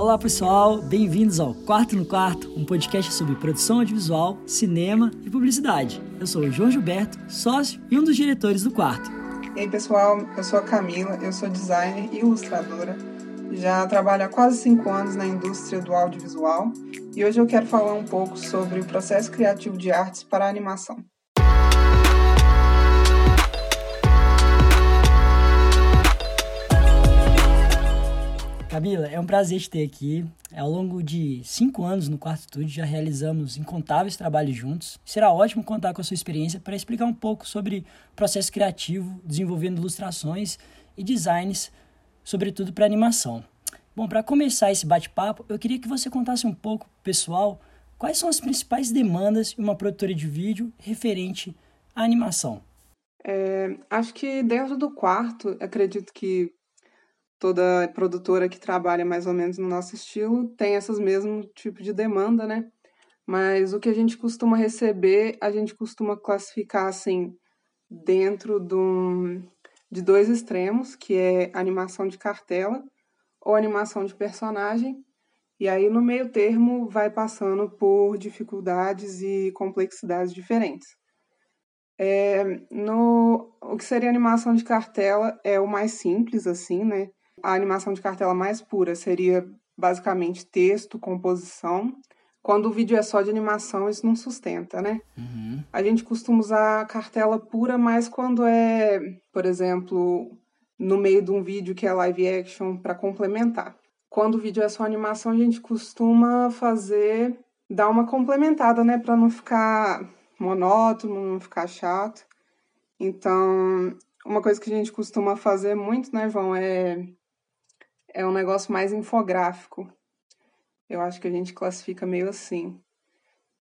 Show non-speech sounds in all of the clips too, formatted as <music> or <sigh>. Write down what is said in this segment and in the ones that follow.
Olá pessoal, bem-vindos ao Quarto no Quarto, um podcast sobre produção audiovisual, cinema e publicidade. Eu sou o João Gilberto, sócio e um dos diretores do Quarto. E aí pessoal, eu sou a Camila, eu sou designer e ilustradora. Já trabalho há quase cinco anos na indústria do audiovisual e hoje eu quero falar um pouco sobre o processo criativo de artes para animação. Camila, é um prazer te ter aqui. Ao longo de cinco anos no Quarto Estúdio, já realizamos incontáveis trabalhos juntos. Será ótimo contar com a sua experiência para explicar um pouco sobre processo criativo, desenvolvendo ilustrações e designs, sobretudo para animação. Bom, para começar esse bate-papo, eu queria que você contasse um pouco, pessoal, quais são as principais demandas de uma produtora de vídeo referente à animação. É, acho que dentro do quarto, acredito que toda produtora que trabalha mais ou menos no nosso estilo tem esses mesmo tipo de demanda, né? Mas o que a gente costuma receber, a gente costuma classificar assim dentro do, de dois extremos, que é animação de cartela ou animação de personagem. E aí no meio termo vai passando por dificuldades e complexidades diferentes. É, no, o que seria animação de cartela é o mais simples, assim, né? A animação de cartela mais pura seria basicamente texto, composição. Quando o vídeo é só de animação, isso não sustenta, né? Uhum. A gente costuma usar cartela pura mais quando é, por exemplo, no meio de um vídeo que é live action para complementar. Quando o vídeo é só animação, a gente costuma fazer, dar uma complementada, né, para não ficar monótono, não ficar chato. Então, uma coisa que a gente costuma fazer muito, né, João, é é um negócio mais infográfico. Eu acho que a gente classifica meio assim,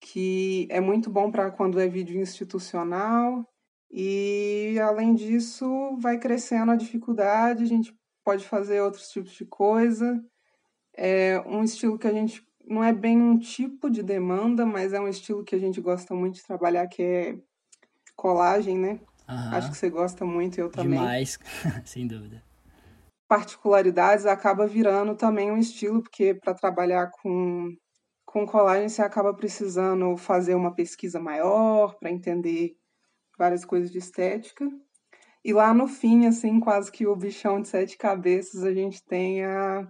que é muito bom para quando é vídeo institucional e além disso vai crescendo a dificuldade, a gente pode fazer outros tipos de coisa. É um estilo que a gente não é bem um tipo de demanda, mas é um estilo que a gente gosta muito de trabalhar, que é colagem, né? Uhum. Acho que você gosta muito, eu também. Demais, <laughs> sem dúvida particularidades acaba virando também um estilo, porque para trabalhar com, com colagem você acaba precisando fazer uma pesquisa maior para entender várias coisas de estética. E lá no fim, assim, quase que o bichão de sete cabeças, a gente tem a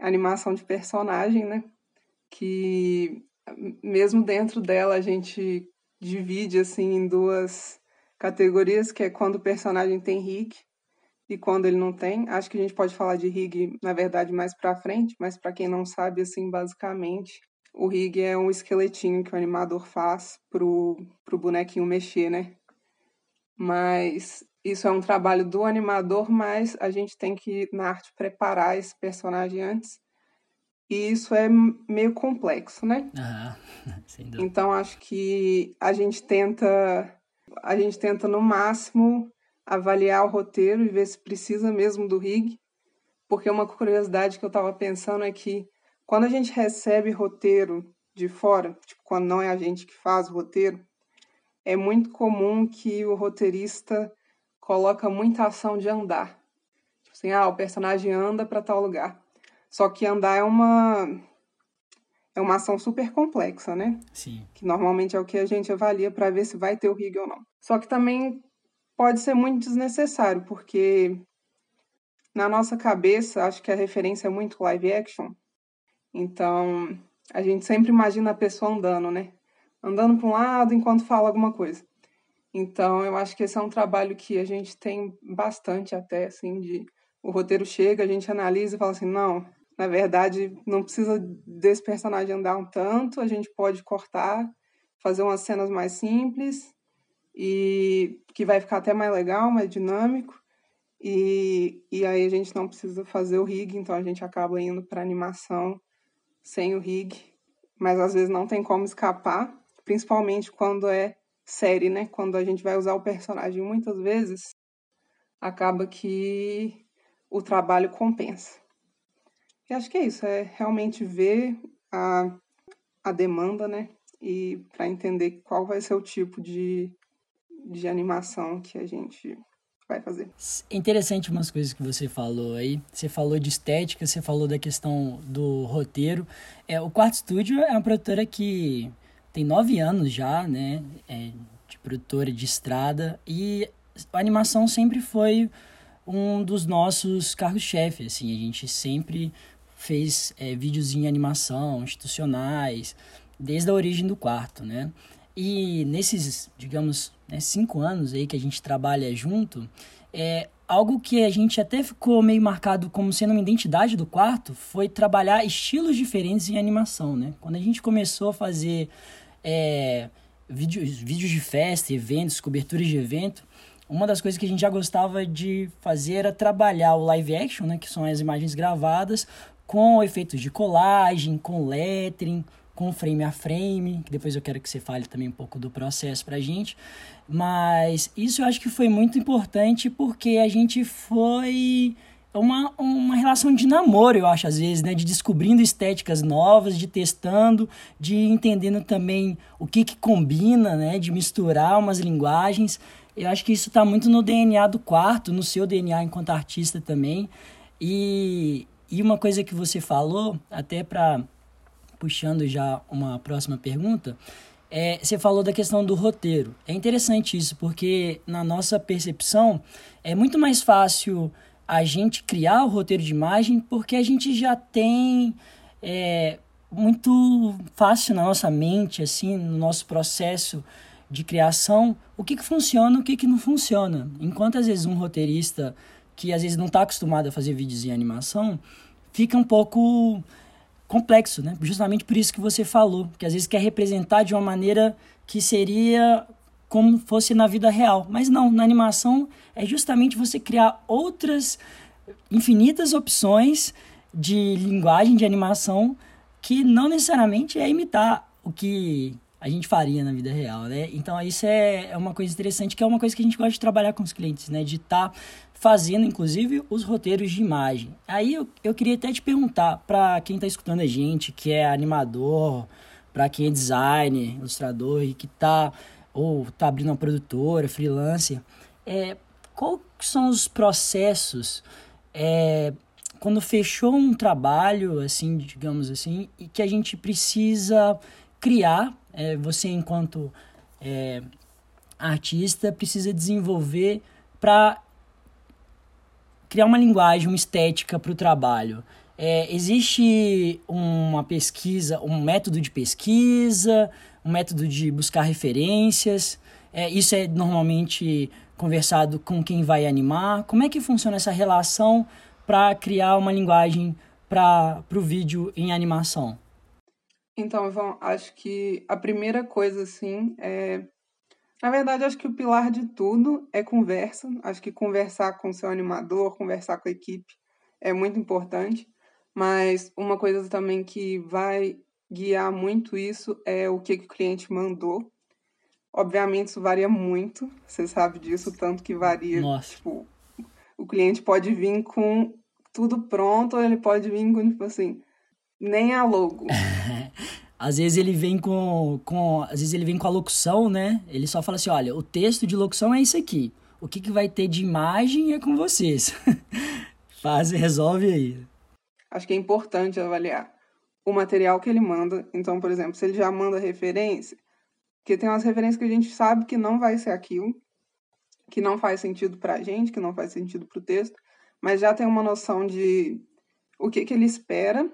animação de personagem, né? Que mesmo dentro dela a gente divide assim em duas categorias, que é quando o personagem tem rig e quando ele não tem. Acho que a gente pode falar de rig, na verdade, mais para frente, mas para quem não sabe, assim, basicamente, o rig é um esqueletinho que o animador faz pro, pro bonequinho mexer, né? Mas isso é um trabalho do animador, mas a gente tem que, na arte, preparar esse personagem antes. E isso é meio complexo, né? <laughs> sem dúvida. Então acho que a gente tenta, a gente tenta no máximo avaliar o roteiro e ver se precisa mesmo do rig, porque uma curiosidade que eu estava pensando é que quando a gente recebe roteiro de fora, tipo quando não é a gente que faz o roteiro, é muito comum que o roteirista coloca muita ação de andar. Tipo assim, ah, o personagem anda para tal lugar. Só que andar é uma é uma ação super complexa, né? Sim. Que normalmente é o que a gente avalia para ver se vai ter o rig ou não. Só que também pode ser muito desnecessário, porque na nossa cabeça, acho que a referência é muito live action. Então, a gente sempre imagina a pessoa andando, né? Andando para um lado enquanto fala alguma coisa. Então, eu acho que esse é um trabalho que a gente tem bastante até, assim, de o roteiro chega, a gente analisa e fala assim, não, na verdade, não precisa desse personagem andar um tanto, a gente pode cortar, fazer umas cenas mais simples e que vai ficar até mais legal, mais dinâmico. E, e aí a gente não precisa fazer o rig, então a gente acaba indo para animação sem o rig, mas às vezes não tem como escapar, principalmente quando é série, né? Quando a gente vai usar o personagem muitas vezes, acaba que o trabalho compensa. E acho que é isso, é realmente ver a, a demanda, né? E para entender qual vai ser o tipo de, de animação que a gente vai fazer. Interessante umas coisas que você falou aí. Você falou de estética, você falou da questão do roteiro. É, o Quarto Studio é uma produtora que tem nove anos já, né? É, de produtora de estrada. E a animação sempre foi um dos nossos carros-chefe, assim. A gente sempre fez é, vídeos em animação, institucionais, desde a origem do quarto, né? E nesses, digamos, né, cinco anos aí que a gente trabalha junto, é, algo que a gente até ficou meio marcado como sendo uma identidade do quarto foi trabalhar estilos diferentes em animação, né? Quando a gente começou a fazer é, vídeos, vídeos de festa, eventos, coberturas de evento, uma das coisas que a gente já gostava de fazer era trabalhar o live action, né, que são as imagens gravadas, com efeitos de colagem, com lettering, com frame a frame, que depois eu quero que você fale também um pouco do processo pra gente. Mas isso eu acho que foi muito importante porque a gente foi uma, uma relação de namoro, eu acho, às vezes, né? De descobrindo estéticas novas, de testando, de entendendo também o que, que combina, né? De misturar umas linguagens. Eu acho que isso está muito no DNA do quarto, no seu DNA enquanto artista também. E, e uma coisa que você falou, até para puxando já uma próxima pergunta, é, você falou da questão do roteiro. É interessante isso, porque na nossa percepção é muito mais fácil a gente criar o roteiro de imagem porque a gente já tem é, muito fácil na nossa mente, assim, no nosso processo de criação, o que, que funciona o que, que não funciona. Enquanto às vezes um roteirista que às vezes não está acostumado a fazer vídeos em animação, fica um pouco complexo, né? Justamente por isso que você falou, que às vezes quer representar de uma maneira que seria como fosse na vida real. Mas não, na animação é justamente você criar outras infinitas opções de linguagem de animação que não necessariamente é imitar o que a gente faria na vida real, né? Então isso é, é uma coisa interessante, que é uma coisa que a gente gosta de trabalhar com os clientes, né? De estar tá fazendo, inclusive, os roteiros de imagem. Aí eu, eu queria até te perguntar, para quem está escutando a gente, que é animador, para quem é designer, ilustrador e que está ou está abrindo uma produtora, freelancer, é, quais são os processos é, quando fechou um trabalho, assim, digamos assim, e que a gente precisa criar, é, você enquanto é, artista precisa desenvolver para criar uma linguagem, uma estética para o trabalho. É, existe uma pesquisa, um método de pesquisa, um método de buscar referências. É, isso é normalmente conversado com quem vai animar. Como é que funciona essa relação para criar uma linguagem para o vídeo em animação? Então, Ivan, acho que a primeira coisa, assim, é. Na verdade, acho que o pilar de tudo é conversa. Acho que conversar com o seu animador, conversar com a equipe é muito importante. Mas uma coisa também que vai guiar muito isso é o que, que o cliente mandou. Obviamente, isso varia muito, você sabe disso, tanto que varia. Nossa. Tipo, o cliente pode vir com tudo pronto, ou ele pode vir com, tipo assim, nem a logo. <laughs> às vezes ele vem com, com. Às vezes ele vem com a locução, né? Ele só fala assim: olha, o texto de locução é isso aqui. O que, que vai ter de imagem é com vocês. <laughs> Faz e resolve aí acho que é importante avaliar o material que ele manda. Então, por exemplo, se ele já manda referência, que tem umas referências que a gente sabe que não vai ser aquilo, que não faz sentido para a gente, que não faz sentido para o texto, mas já tem uma noção de o que, que ele espera.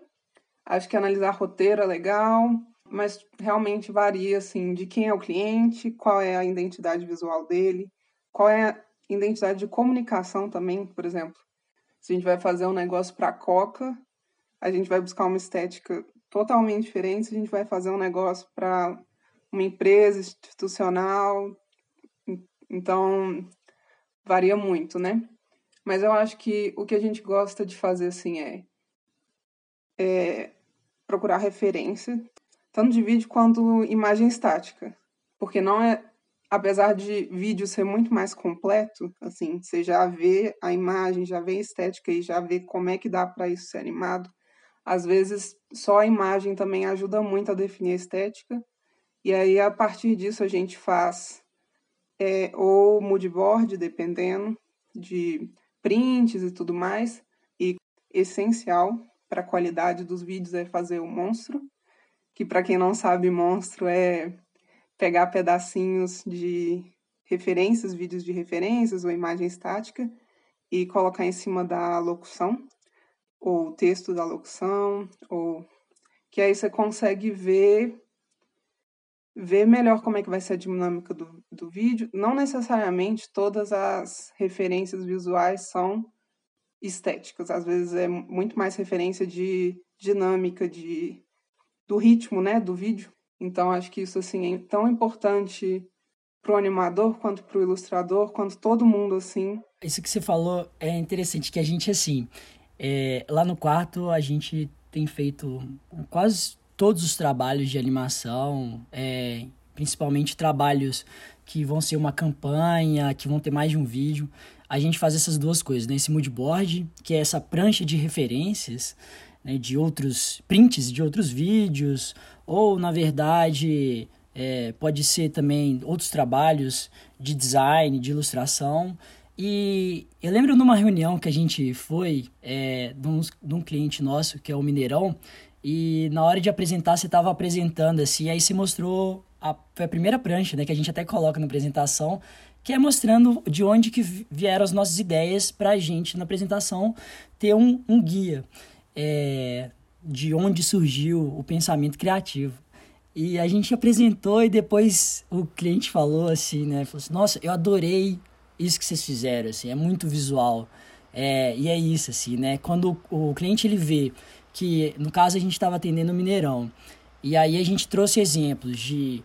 Acho que analisar roteiro é legal, mas realmente varia assim de quem é o cliente, qual é a identidade visual dele, qual é a identidade de comunicação também, por exemplo. Se a gente vai fazer um negócio para Coca, a gente vai buscar uma estética totalmente diferente, se a gente vai fazer um negócio para uma empresa institucional. Então, varia muito, né? Mas eu acho que o que a gente gosta de fazer assim é, é procurar referência, tanto de vídeo quanto imagem estática. Porque não é apesar de vídeo ser muito mais completo, assim, você já vê a imagem, já vê a estética e já vê como é que dá para isso ser animado. Às vezes, só a imagem também ajuda muito a definir a estética. E aí, a partir disso, a gente faz é, ou moodboard, dependendo, de prints e tudo mais. E essencial para a qualidade dos vídeos é fazer o monstro, que para quem não sabe, monstro é pegar pedacinhos de referências, vídeos de referências ou imagem estática e colocar em cima da locução, ou texto da locução, ou que aí você consegue ver ver melhor como é que vai ser a dinâmica do, do vídeo. Não necessariamente todas as referências visuais são estéticas. Às vezes é muito mais referência de dinâmica, de do ritmo, né, do vídeo. Então acho que isso assim é tão importante para o animador quanto para o ilustrador, quanto todo mundo assim. Isso que você falou é interessante que a gente assim, é, lá no quarto a gente tem feito quase todos os trabalhos de animação, é, principalmente trabalhos que vão ser uma campanha, que vão ter mais de um vídeo. A gente faz essas duas coisas, né? Esse moodboard, que é essa prancha de referências, né? de outros prints de outros vídeos, ou na verdade é, pode ser também outros trabalhos de design, de ilustração. E eu lembro numa reunião que a gente foi é, de, um, cliente nosso, que é o Mineirão, e na hora de apresentar, você estava apresentando assim, aí se mostrou a, foi a primeira prancha, né, que a gente até coloca na apresentação, que é mostrando de onde que vieram as nossas ideias para a gente na apresentação ter um, um guia é, de onde surgiu o pensamento criativo. E a gente apresentou e depois o cliente falou assim, né, falou assim, nossa, eu adorei isso que vocês fizeram, assim, é muito visual. É, e é isso, assim, né? Quando o, o cliente ele vê que, no caso, a gente estava atendendo o Mineirão, e aí a gente trouxe exemplos de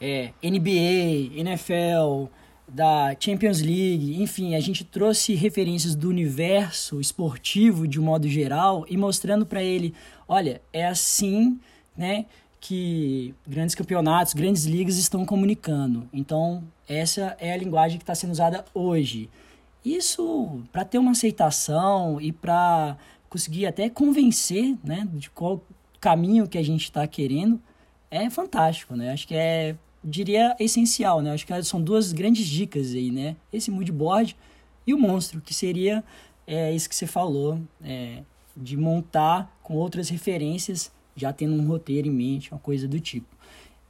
é, NBA, NFL, da Champions League, enfim, a gente trouxe referências do universo esportivo de um modo geral e mostrando para ele, olha, é assim, né, que grandes campeonatos, grandes ligas estão comunicando. Então, essa é a linguagem que está sendo usada hoje. Isso para ter uma aceitação e para conseguir até convencer, né, de qual caminho que a gente está querendo, é fantástico, né? Acho que é, diria, essencial, né? Acho que são duas grandes dicas aí, né? Esse mood board e o monstro, que seria é, isso que você falou, é, de montar com outras referências, já tendo um roteiro em mente, uma coisa do tipo.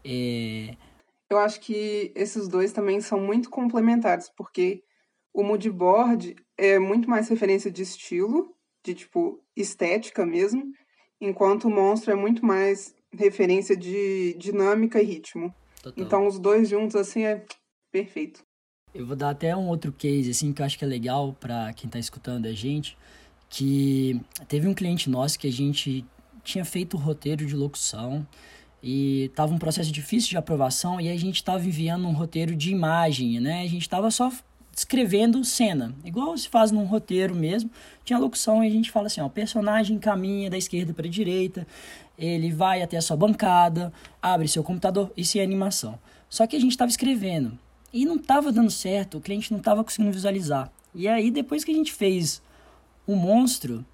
É... Eu acho que esses dois também são muito complementares, porque o mood board é muito mais referência de estilo de tipo estética mesmo, enquanto o monstro é muito mais referência de dinâmica e ritmo. Total. Então os dois juntos assim é perfeito. Eu vou dar até um outro case assim que eu acho que é legal para quem está escutando a gente, que teve um cliente nosso que a gente tinha feito o roteiro de locução e tava um processo difícil de aprovação e a gente estava enviando um roteiro de imagem, né? A gente estava só descrevendo cena, igual se faz num roteiro mesmo. Tinha locução e a gente fala assim, ó, o personagem caminha da esquerda para a direita, ele vai até a sua bancada, abre seu computador, isso é animação. Só que a gente estava escrevendo e não estava dando certo, o cliente não estava conseguindo visualizar. E aí depois que a gente fez o monstro,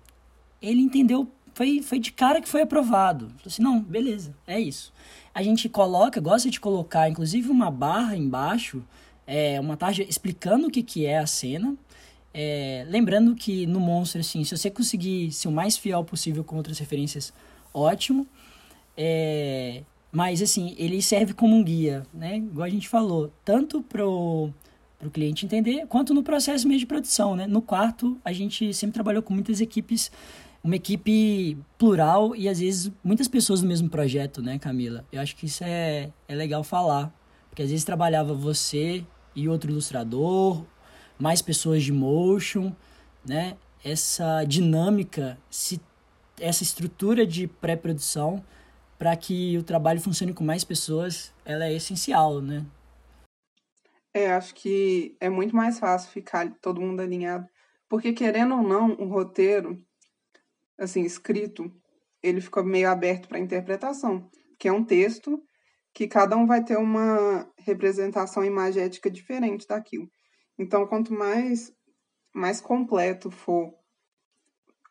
ele entendeu, foi, foi de cara que foi aprovado. Falou assim, não, beleza, é isso. A gente coloca, gosta de colocar inclusive uma barra embaixo é, uma tarja explicando o que, que é a cena. É, lembrando que no monstro, assim, se você conseguir ser o mais fiel possível com outras referências, ótimo. É, mas, assim, ele serve como um guia, né? Igual a gente falou, tanto pro, pro cliente entender, quanto no processo mesmo de produção, né? No quarto, a gente sempre trabalhou com muitas equipes, uma equipe plural e, às vezes, muitas pessoas no mesmo projeto, né, Camila? Eu acho que isso é, é legal falar, porque às vezes trabalhava você e outro ilustrador, mais pessoas de motion, né? Essa dinâmica, se, essa estrutura de pré-produção para que o trabalho funcione com mais pessoas, ela é essencial, né? É, acho que é muito mais fácil ficar todo mundo alinhado, porque querendo ou não, um roteiro assim escrito, ele fica meio aberto para interpretação, que é um texto que cada um vai ter uma representação imagética diferente daquilo. Então, quanto mais mais completo for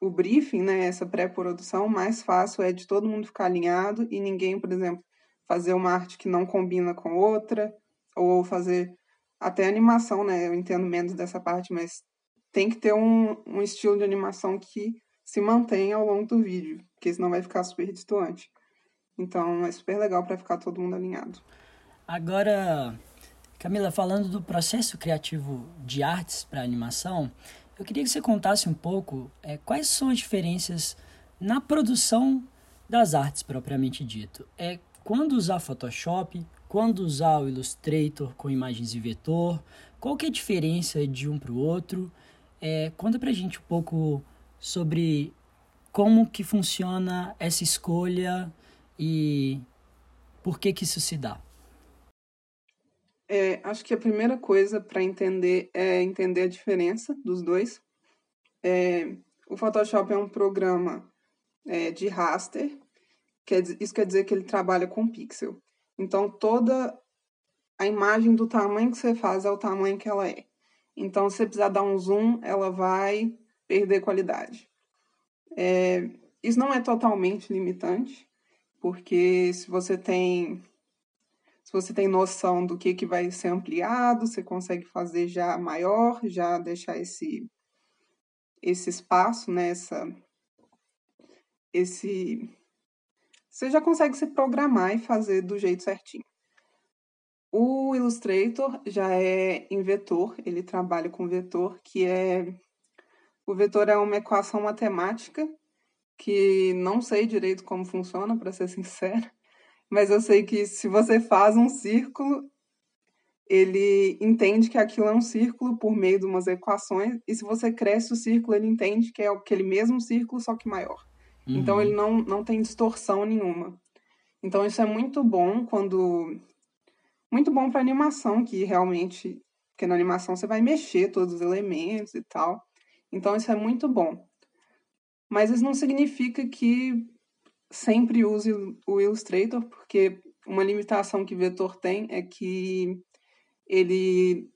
o briefing, né, essa pré-produção, mais fácil é de todo mundo ficar alinhado e ninguém, por exemplo, fazer uma arte que não combina com outra, ou fazer até animação, né? Eu entendo menos dessa parte, mas tem que ter um, um estilo de animação que se mantenha ao longo do vídeo, porque senão vai ficar super distante. Então é super legal para ficar todo mundo alinhado. Agora, Camila, falando do processo criativo de artes para animação, eu queria que você contasse um pouco é, quais são as diferenças na produção das artes propriamente dito. É quando usar Photoshop, quando usar o Illustrator com imagens em vetor, qual que é a diferença de um para o outro? É, conta pra gente um pouco sobre como que funciona essa escolha e por que que isso se dá. É, acho que a primeira coisa para entender é entender a diferença dos dois. É, o Photoshop é um programa é, de raster, quer, isso quer dizer que ele trabalha com pixel. Então, toda a imagem do tamanho que você faz é o tamanho que ela é. Então, se você precisar dar um zoom, ela vai perder qualidade. É, isso não é totalmente limitante, porque se você tem se você tem noção do que, que vai ser ampliado, você consegue fazer já maior, já deixar esse, esse espaço, né, essa, esse... Você já consegue se programar e fazer do jeito certinho. O Illustrator já é em vetor, ele trabalha com vetor, que é... O vetor é uma equação matemática que não sei direito como funciona, para ser sincera, mas eu sei que se você faz um círculo, ele entende que aquilo é um círculo por meio de umas equações, e se você cresce o círculo, ele entende que é aquele mesmo círculo, só que maior. Uhum. Então ele não, não tem distorção nenhuma. Então isso é muito bom quando. Muito bom para animação, que realmente. Porque na animação você vai mexer todos os elementos e tal. Então isso é muito bom. Mas isso não significa que sempre use o Illustrator, porque uma limitação que o vetor tem é que ele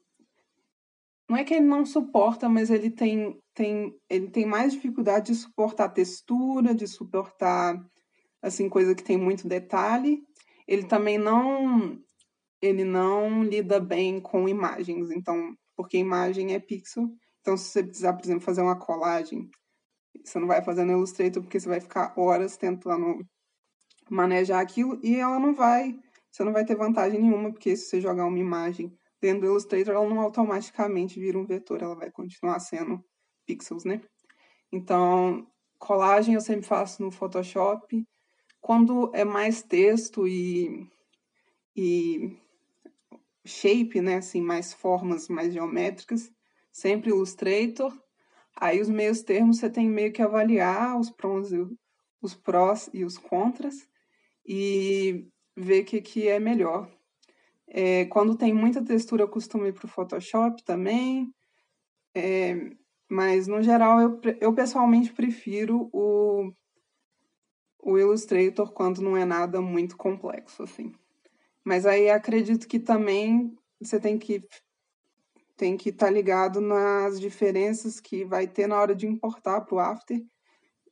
não é que ele não suporta, mas ele tem, tem, ele tem mais dificuldade de suportar textura, de suportar assim coisa que tem muito detalhe. Ele também não ele não lida bem com imagens, então porque imagem é pixel. Então se você precisar, por exemplo, fazer uma colagem você não vai fazer no Illustrator porque você vai ficar horas tentando manejar aquilo e ela não vai, você não vai ter vantagem nenhuma, porque se você jogar uma imagem dentro do Illustrator, ela não automaticamente vira um vetor, ela vai continuar sendo pixels, né? Então, colagem eu sempre faço no Photoshop. Quando é mais texto e, e shape, né, assim, mais formas mais geométricas, sempre Illustrator. Aí os meios termos você tem meio que avaliar os prós, os prós e os contras e ver o que, que é melhor. É, quando tem muita textura, eu costumo ir para o Photoshop também. É, mas, no geral, eu, eu pessoalmente prefiro o, o Illustrator quando não é nada muito complexo, assim. Mas aí acredito que também você tem que tem que estar tá ligado nas diferenças que vai ter na hora de importar para o After.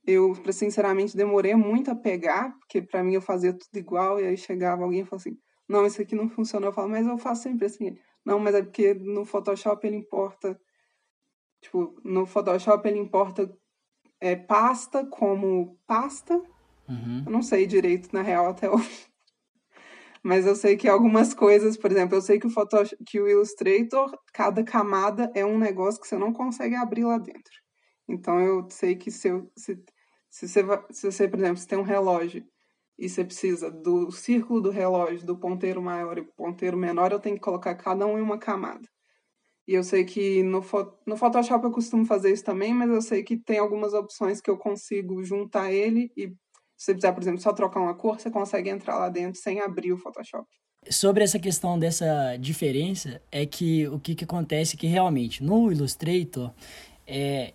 Eu, sinceramente, demorei muito a pegar, porque para mim eu fazia tudo igual, e aí chegava alguém e falava assim: não, isso aqui não funciona. Eu falo, mas eu faço sempre assim. Não, mas é porque no Photoshop ele importa. Tipo, no Photoshop ele importa é, pasta como pasta. Uhum. Eu não sei direito, na real, até hoje. Mas eu sei que algumas coisas, por exemplo, eu sei que o Photoshop, que o Illustrator, cada camada é um negócio que você não consegue abrir lá dentro. Então eu sei que se, eu, se, se, você, se você, por exemplo, se tem um relógio e você precisa do círculo do relógio, do ponteiro maior e ponteiro menor, eu tenho que colocar cada um em uma camada. E eu sei que no, no Photoshop eu costumo fazer isso também, mas eu sei que tem algumas opções que eu consigo juntar ele e se você precisar, por exemplo, só trocar uma cor, você consegue entrar lá dentro sem abrir o Photoshop. Sobre essa questão dessa diferença, é que o que, que acontece é que realmente no Illustrator, é,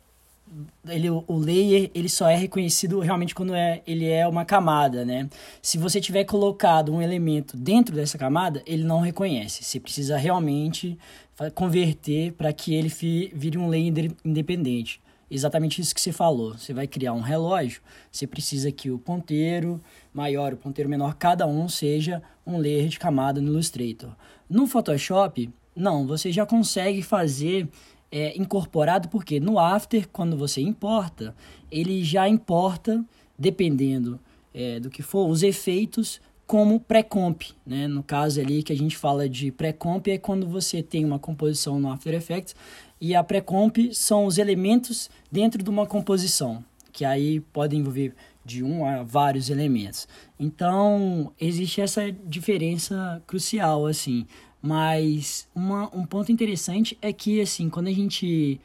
ele, o layer ele só é reconhecido realmente quando é, ele é uma camada, né? Se você tiver colocado um elemento dentro dessa camada, ele não reconhece. Você precisa realmente converter para que ele vire um layer independente exatamente isso que você falou. Você vai criar um relógio, você precisa que o ponteiro maior o ponteiro menor, cada um seja um layer de camada no Illustrator. No Photoshop, não, você já consegue fazer é, incorporado, porque no After, quando você importa, ele já importa, dependendo é, do que for, os efeitos como pré-comp. Né? No caso ali que a gente fala de pré-comp é quando você tem uma composição no After Effects e a pré-comp são os elementos dentro de uma composição, que aí podem envolver de um a vários elementos. Então, existe essa diferença crucial, assim. Mas uma, um ponto interessante é que, assim, quando a gente...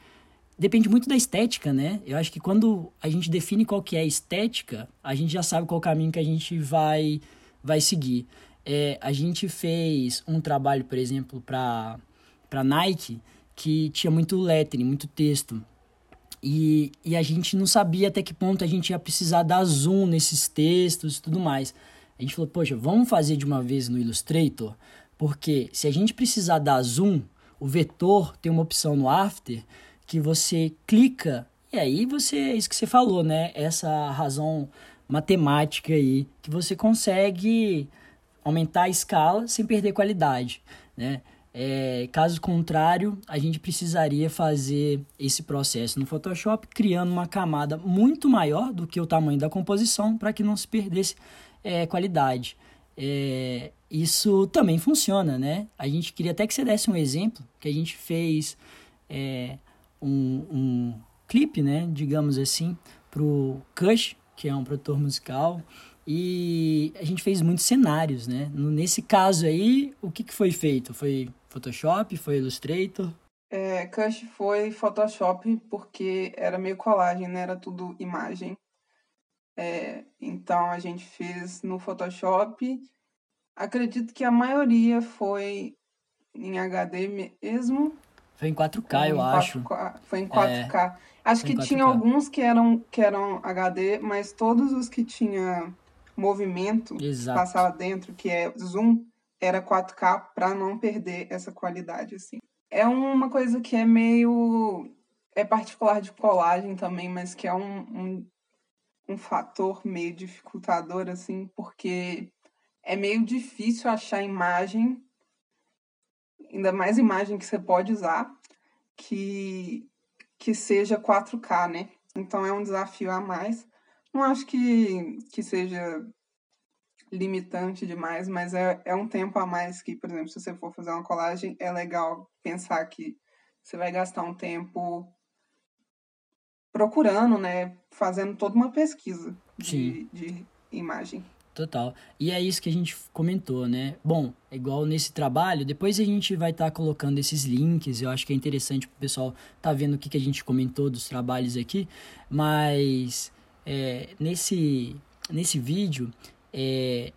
Depende muito da estética, né? Eu acho que quando a gente define qual que é a estética, a gente já sabe qual caminho que a gente vai, vai seguir. É, a gente fez um trabalho, por exemplo, para Nike, que tinha muito lettering, muito texto. E, e a gente não sabia até que ponto a gente ia precisar dar zoom nesses textos e tudo mais. A gente falou, poxa, vamos fazer de uma vez no Illustrator, porque se a gente precisar dar zoom, o vetor tem uma opção no After que você clica e aí você, é isso que você falou, né? Essa razão matemática aí, que você consegue aumentar a escala sem perder qualidade, né? É, caso contrário, a gente precisaria fazer esse processo no Photoshop, criando uma camada muito maior do que o tamanho da composição para que não se perdesse é, qualidade. É, isso também funciona, né? A gente queria até que você desse um exemplo, que a gente fez é, um, um clipe, né, digamos assim, para o Kush, que é um produtor musical, e a gente fez muitos cenários, né? Nesse caso aí, o que, que foi feito? Foi Photoshop? Foi Illustrator? É, Cush foi Photoshop porque era meio colagem, né? Era tudo imagem. É, então a gente fez no Photoshop. Acredito que a maioria foi em HD mesmo. Foi em 4K, eu em acho. foi em 4K. É, acho que tinha alguns que eram, que eram HD, mas todos os que tinha movimento Exato. passava dentro, que é zoom, era 4K para não perder essa qualidade assim. É uma coisa que é meio é particular de colagem também, mas que é um, um, um fator meio dificultador assim, porque é meio difícil achar imagem, ainda mais imagem que você pode usar, que que seja 4K, né? Então é um desafio a mais. Não acho que, que seja limitante demais, mas é, é um tempo a mais que, por exemplo, se você for fazer uma colagem, é legal pensar que você vai gastar um tempo procurando, né? Fazendo toda uma pesquisa de, de, imagem. Total. E é isso que a gente comentou, né? Bom, igual nesse trabalho, depois a gente vai estar tá colocando esses links. Eu acho que é interessante para o pessoal tá vendo o que, que a gente comentou dos trabalhos aqui. Mas é, nesse, nesse vídeo é,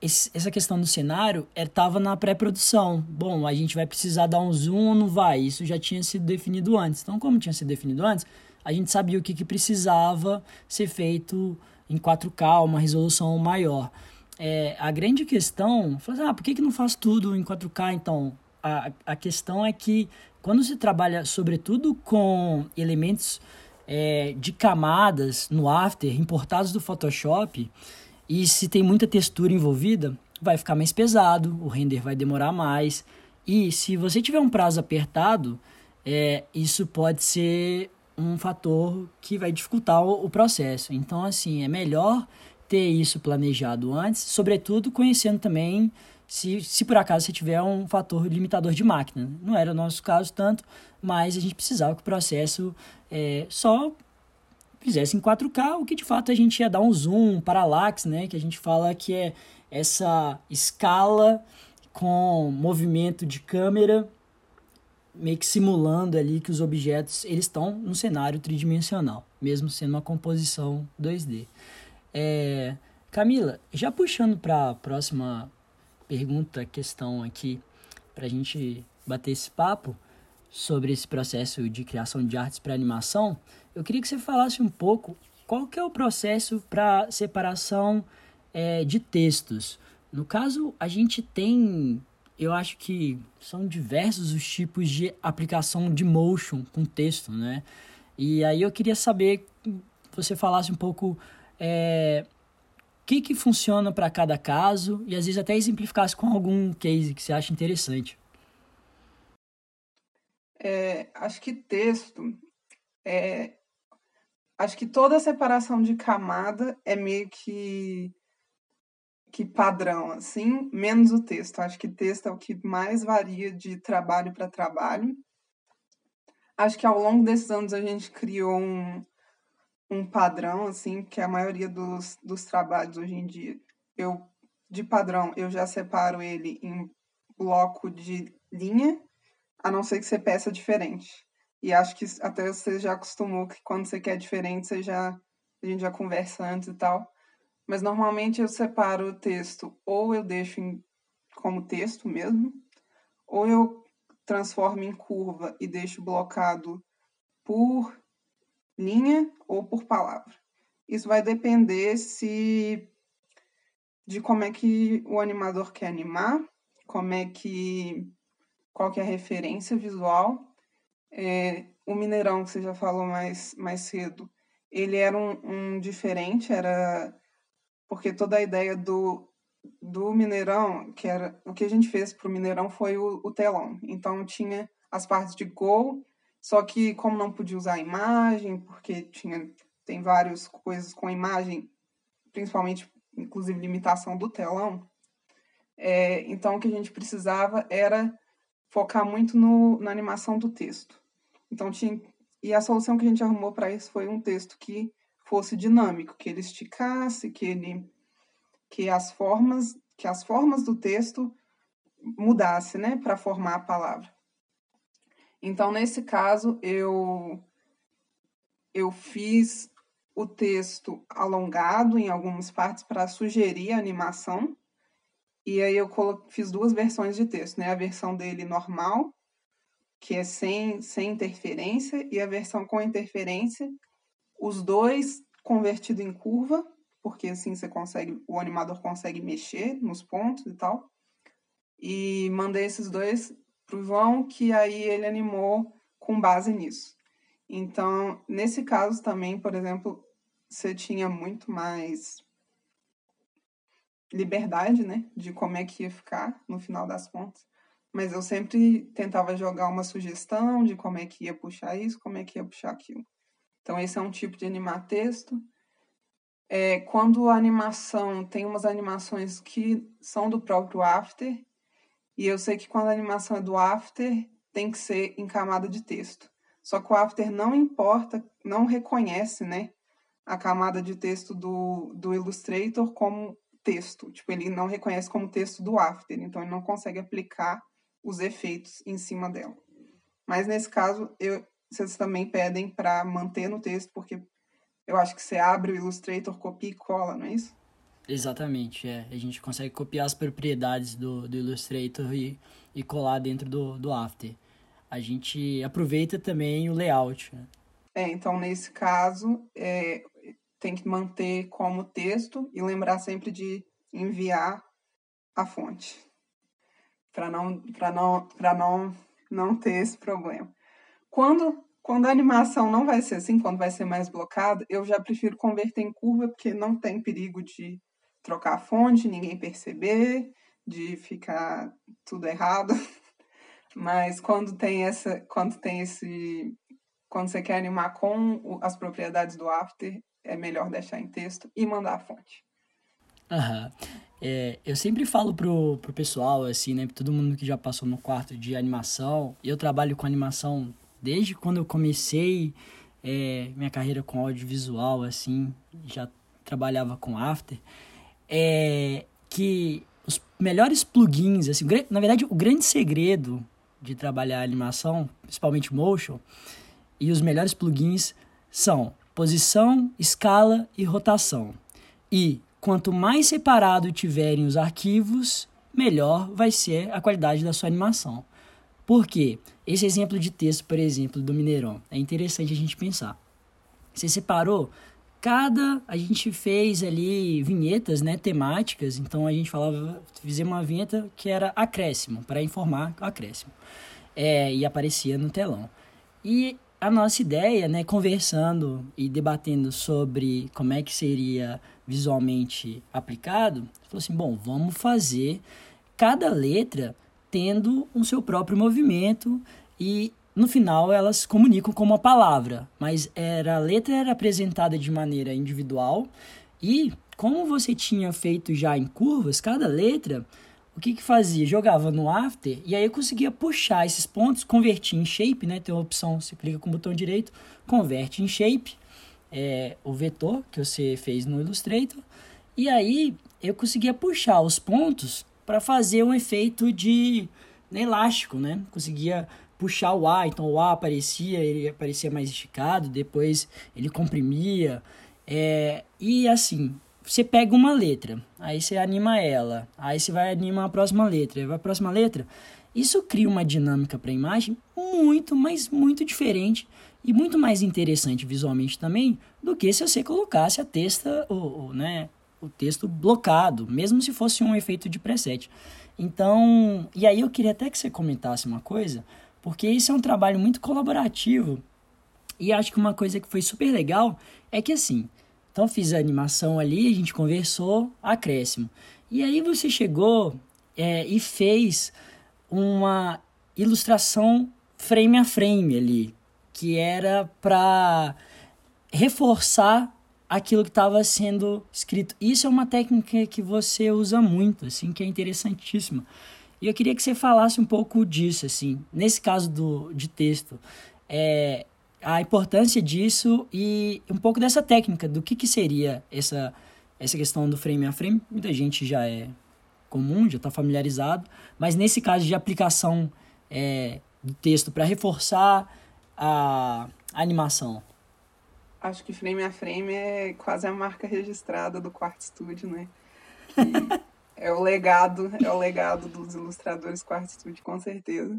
esse, essa questão do cenário estava é, na pré-produção. Bom, a gente vai precisar dar um zoom ou não vai? Isso já tinha sido definido antes. Então, como tinha sido definido antes, a gente sabia o que, que precisava ser feito em 4K, uma resolução maior. É, a grande questão, assim, ah, por que, que não faz tudo em 4K? Então, a, a questão é que quando se trabalha sobretudo com elementos é, de camadas no After importados do Photoshop, e se tem muita textura envolvida, vai ficar mais pesado, o render vai demorar mais. E se você tiver um prazo apertado, é, isso pode ser um fator que vai dificultar o, o processo. Então, assim, é melhor ter isso planejado antes, sobretudo conhecendo também se, se por acaso você tiver um fator limitador de máquina. Não era o nosso caso tanto, mas a gente precisava que o processo é, só fizesse em 4K, o que de fato a gente ia dar um zoom, um parallax, né? Que a gente fala que é essa escala com movimento de câmera meio que simulando ali que os objetos eles estão no cenário tridimensional, mesmo sendo uma composição 2D. É, Camila, já puxando para a próxima pergunta, questão aqui, para a gente bater esse papo sobre esse processo de criação de artes para animação, eu queria que você falasse um pouco qual que é o processo para separação é, de textos. No caso, a gente tem, eu acho que são diversos os tipos de aplicação de motion com texto, né? E aí eu queria saber que você falasse um pouco é, que, que funciona para cada caso e às vezes até exemplificasse com algum case que você acha interessante. É, acho que texto é, acho que toda separação de camada é meio que que padrão, assim, menos o texto. Acho que texto é o que mais varia de trabalho para trabalho. Acho que ao longo desses anos a gente criou um, um padrão, assim, que a maioria dos, dos trabalhos hoje em dia, eu, de padrão, eu já separo ele em bloco de linha, a não ser que você peça diferente. E acho que até você já acostumou que quando você quer diferente, você já, a gente já conversa antes e tal. Mas normalmente eu separo o texto, ou eu deixo em, como texto mesmo, ou eu transformo em curva e deixo blocado por linha ou por palavra. Isso vai depender se de como é que o animador quer animar, como é que qual que é a referência visual. É, o Mineirão que você já falou mais mais cedo, ele era um, um diferente, era porque toda a ideia do, do Mineirão, que era o que a gente fez para o Mineirão foi o, o, telão. Então tinha as partes de gol, só que como não podia usar imagem, porque tinha tem várias coisas com imagem, principalmente inclusive limitação do telão. É, então o que a gente precisava era focar muito no, na animação do texto. Então tinha e a solução que a gente arrumou para isso foi um texto que fosse dinâmico, que ele esticasse, que ele que as formas que as formas do texto mudasse, né, para formar a palavra. Então, nesse caso, eu eu fiz o texto alongado em algumas partes para sugerir a animação. E aí eu fiz duas versões de texto, né? A versão dele normal, que é sem, sem interferência, e a versão com interferência, os dois convertido em curva, porque assim você consegue, o animador consegue mexer nos pontos e tal. E mandei esses dois pro João, que aí ele animou com base nisso. Então, nesse caso também, por exemplo, você tinha muito mais liberdade, né, de como é que ia ficar no final das contas. Mas eu sempre tentava jogar uma sugestão de como é que ia puxar isso, como é que ia puxar aquilo. Então, esse é um tipo de animar texto. É, quando a animação tem umas animações que são do próprio After, e eu sei que quando a animação é do After, tem que ser em camada de texto. Só que o After não importa, não reconhece, né, a camada de texto do, do Illustrator como texto. Tipo, ele não reconhece como texto do After, então ele não consegue aplicar os efeitos em cima dela. Mas nesse caso, eu, vocês também pedem para manter no texto, porque eu acho que você abre o Illustrator, copia e cola, não é isso? Exatamente, é. A gente consegue copiar as propriedades do, do Illustrator e, e colar dentro do, do After. A gente aproveita também o layout. Né? É, então nesse caso, é, tem que manter como texto e lembrar sempre de enviar a fonte para não para não para não não ter esse problema. Quando, quando a animação não vai ser assim, quando vai ser mais blocada, eu já prefiro converter em curva, porque não tem perigo de trocar a fonte, ninguém perceber, de ficar tudo errado. <laughs> Mas quando tem essa, quando tem esse, quando você quer animar com as propriedades do After, é melhor deixar em texto e mandar a fonte. Aham. É, eu sempre falo pro, pro pessoal, assim, né? Todo mundo que já passou no quarto de animação. Eu trabalho com animação desde quando eu comecei é, minha carreira com audiovisual, assim, já trabalhava com After, é que os melhores plugins, assim, na verdade, o grande segredo de trabalhar animação, principalmente motion, e os melhores plugins são posição, escala e rotação. E quanto mais separado tiverem os arquivos, melhor vai ser a qualidade da sua animação. Por quê? Esse exemplo de texto, por exemplo, do Mineirão, é interessante a gente pensar. Você separou cada a gente fez ali vinhetas, né, temáticas, então a gente falava, fizemos uma vinheta que era acréscimo, para informar o acréscimo. É, e aparecia no telão. E a nossa ideia, né, conversando e debatendo sobre como é que seria visualmente aplicado, falou assim, bom, vamos fazer cada letra tendo o seu próprio movimento e no final elas comunicam como uma palavra, mas era a letra era apresentada de maneira individual e como você tinha feito já em curvas, cada letra, o que que fazia? Jogava no after e aí eu conseguia puxar esses pontos, convertir em shape, né? Tem uma opção, você clica com o botão direito, converte em shape, é, o vetor que você fez no Illustrator, e aí eu conseguia puxar os pontos para fazer um efeito de elástico, né? Conseguia puxar o A, então o A aparecia, ele aparecia mais esticado, depois ele comprimia. É, e assim, você pega uma letra, aí você anima ela, aí você vai animar a próxima letra, vai a próxima letra. Isso cria uma dinâmica para a imagem muito, mas muito diferente e muito mais interessante visualmente também do que se você colocasse a testa, o, o né, o texto blocado, mesmo se fosse um efeito de preset. Então, e aí eu queria até que você comentasse uma coisa, porque isso é um trabalho muito colaborativo. E acho que uma coisa que foi super legal é que assim, então fiz a animação ali, a gente conversou, acréscimo. E aí você chegou é, e fez uma ilustração frame a frame ali, que era para reforçar aquilo que estava sendo escrito. Isso é uma técnica que você usa muito, assim, que é interessantíssima. E eu queria que você falasse um pouco disso, assim, nesse caso do, de texto, é, a importância disso e um pouco dessa técnica, do que, que seria essa, essa questão do frame a frame. Muita gente já é comum, já está familiarizado, mas nesse caso de aplicação é, do texto para reforçar a, a animação. Acho que frame a frame é quase a marca registrada do Quarto Studio, né? <laughs> é o legado, é o legado dos ilustradores Quarto Studio, com certeza.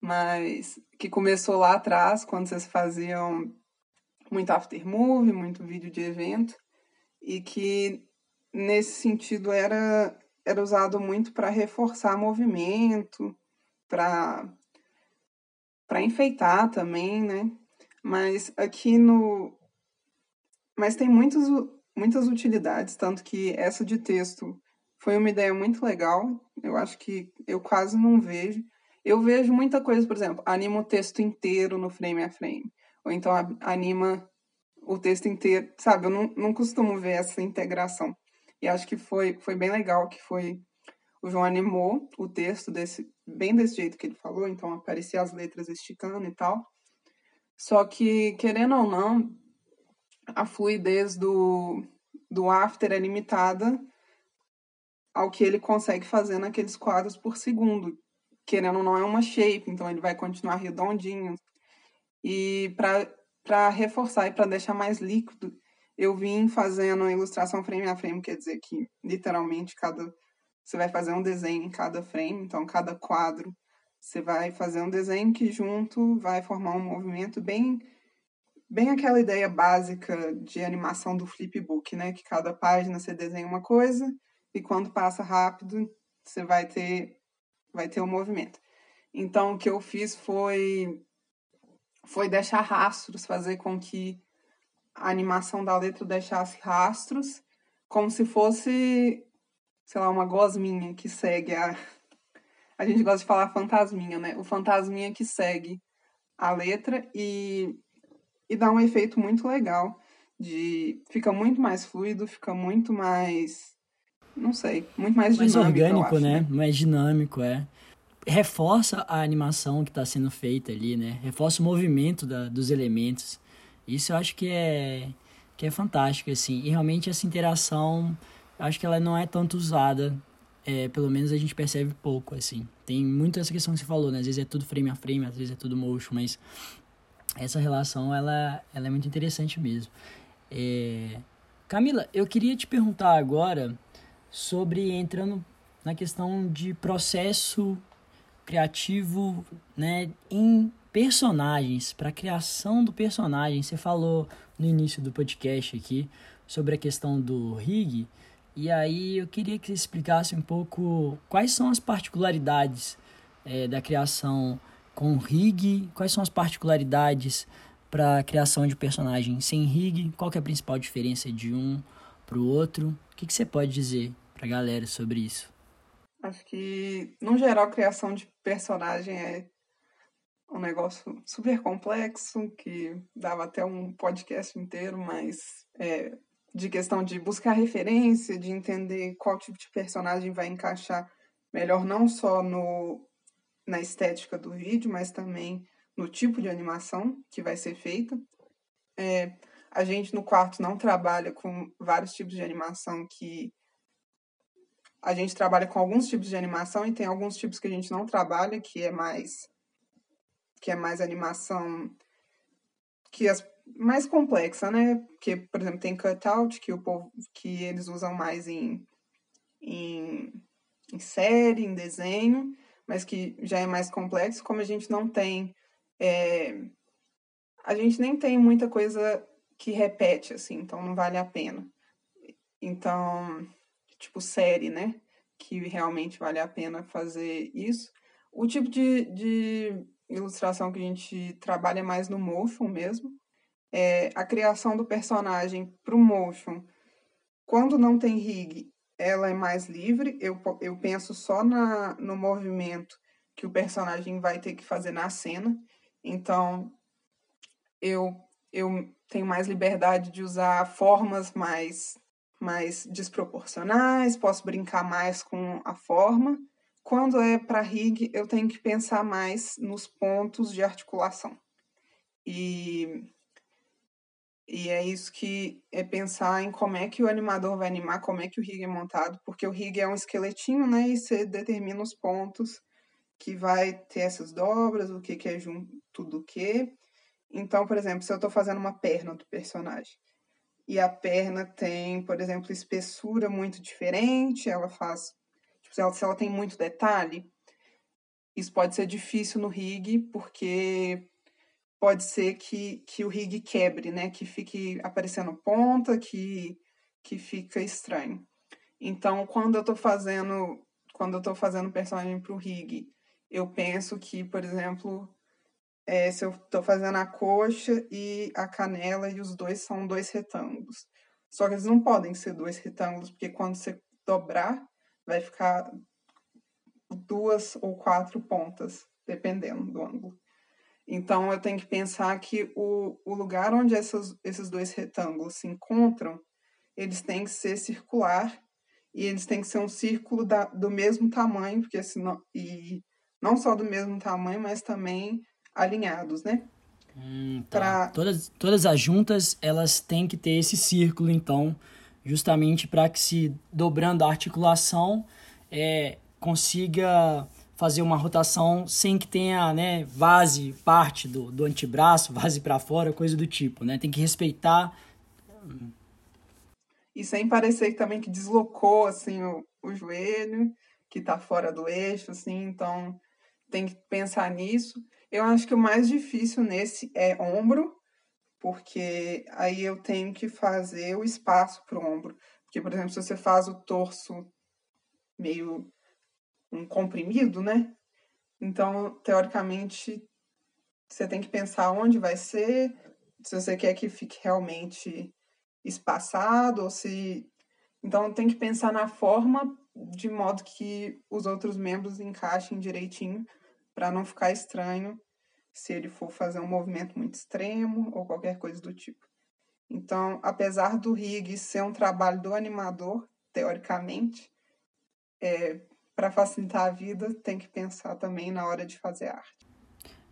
Mas que começou lá atrás, quando vocês faziam muito aftermovie, muito vídeo de evento, e que nesse sentido era, era usado muito para reforçar movimento, para para enfeitar também, né? Mas aqui no. Mas tem muitos, muitas utilidades, tanto que essa de texto foi uma ideia muito legal. Eu acho que eu quase não vejo. Eu vejo muita coisa, por exemplo, anima o texto inteiro no frame a frame. Ou então anima o texto inteiro. Sabe, eu não, não costumo ver essa integração. E acho que foi, foi bem legal que foi. O João animou o texto desse, bem desse jeito que ele falou, então aparecia as letras esticando e tal. Só que, querendo ou não, a fluidez do, do after é limitada ao que ele consegue fazer naqueles quadros por segundo. Querendo ou não, é uma shape, então ele vai continuar redondinho. E para reforçar e para deixar mais líquido, eu vim fazendo a ilustração frame a frame, quer dizer que literalmente cada você vai fazer um desenho em cada frame, então cada quadro você vai fazer um desenho que junto vai formar um movimento bem bem aquela ideia básica de animação do flipbook, né? Que cada página você desenha uma coisa e quando passa rápido você vai ter vai ter um movimento. Então o que eu fiz foi foi deixar rastros, fazer com que a animação da letra deixasse rastros, como se fosse, sei lá, uma gosminha que segue a, a gente gosta de falar fantasminha, né? O fantasminha que segue a letra e, e dá um efeito muito legal. De, fica muito mais fluido, fica muito mais. Não sei, muito mais dinâmico. Mais orgânico, acho, né? né? Mais dinâmico, é. Reforça a animação que está sendo feita ali, né? Reforça o movimento da, dos elementos. Isso eu acho que é, que é fantástico, assim. E realmente essa interação, acho que ela não é tanto usada é, pelo menos a gente percebe pouco, assim. Tem muito essa questão que você falou, né? Às vezes é tudo frame a frame, às vezes é tudo motion, mas essa relação, ela, ela é muito interessante mesmo. É... Camila, eu queria te perguntar agora sobre, entrando na questão de processo criativo, né, em personagens, para a criação do personagem. Você falou no início do podcast aqui sobre a questão do rig, e aí eu queria que você explicasse um pouco quais são as particularidades é, da criação com rig, quais são as particularidades para a criação de personagem sem rig, qual é a principal diferença de um para o outro. O que, que você pode dizer para a galera sobre isso? Acho que, no geral, a criação de personagem é um negócio super complexo que dava até um podcast inteiro, mas é, de questão de buscar referência, de entender qual tipo de personagem vai encaixar melhor não só no, na estética do vídeo, mas também no tipo de animação que vai ser feita. É, a gente no quarto não trabalha com vários tipos de animação que a gente trabalha com alguns tipos de animação e tem alguns tipos que a gente não trabalha, que é mais que é mais animação que as mais complexa, né? Porque, por exemplo, tem cutout que o povo que eles usam mais em, em, em série, em desenho, mas que já é mais complexo, como a gente não tem é, a gente nem tem muita coisa que repete, assim, então não vale a pena. Então, tipo série, né? Que realmente vale a pena fazer isso. O tipo de, de ilustração que a gente trabalha mais no motion mesmo. É, a criação do personagem para o motion, quando não tem rig, ela é mais livre. Eu, eu penso só na, no movimento que o personagem vai ter que fazer na cena. Então, eu, eu tenho mais liberdade de usar formas mais, mais desproporcionais, posso brincar mais com a forma. Quando é para rig, eu tenho que pensar mais nos pontos de articulação. E, e é isso que é pensar em como é que o animador vai animar, como é que o rig é montado, porque o rig é um esqueletinho, né? E você determina os pontos que vai ter essas dobras, o que, que é junto do que. Então, por exemplo, se eu estou fazendo uma perna do personagem e a perna tem, por exemplo, espessura muito diferente, ela faz Tipo, se ela, se ela tem muito detalhe, isso pode ser difícil no rig, porque pode ser que, que o rig quebre, né? Que fique aparecendo ponta, que, que fica estranho. Então, quando eu tô fazendo, quando eu tô fazendo personagem pro rig, eu penso que, por exemplo, é, se eu tô fazendo a coxa e a canela e os dois são dois retângulos. Só que eles não podem ser dois retângulos, porque quando você dobrar, vai ficar duas ou quatro pontas, dependendo do ângulo. Então, eu tenho que pensar que o, o lugar onde essas, esses dois retângulos se encontram, eles têm que ser circular e eles têm que ser um círculo da, do mesmo tamanho, porque senão, e não só do mesmo tamanho, mas também alinhados, né? Hum, tá. pra... todas, todas as juntas, elas têm que ter esse círculo, então, justamente para que se dobrando a articulação é, consiga fazer uma rotação sem que tenha né, vase parte do, do antebraço, <laughs> vase para fora, coisa do tipo, né? Tem que respeitar. E sem parecer também que deslocou assim o, o joelho, que está fora do eixo, assim, então tem que pensar nisso. Eu acho que o mais difícil nesse é ombro, porque aí eu tenho que fazer o espaço para o ombro. Porque, por exemplo, se você faz o torso meio um comprimido, né? Então, teoricamente, você tem que pensar onde vai ser, se você quer que fique realmente espaçado ou se. Então, tem que pensar na forma de modo que os outros membros encaixem direitinho para não ficar estranho se ele for fazer um movimento muito extremo ou qualquer coisa do tipo. Então, apesar do rig ser um trabalho do animador, teoricamente, é, para facilitar a vida, tem que pensar também na hora de fazer arte.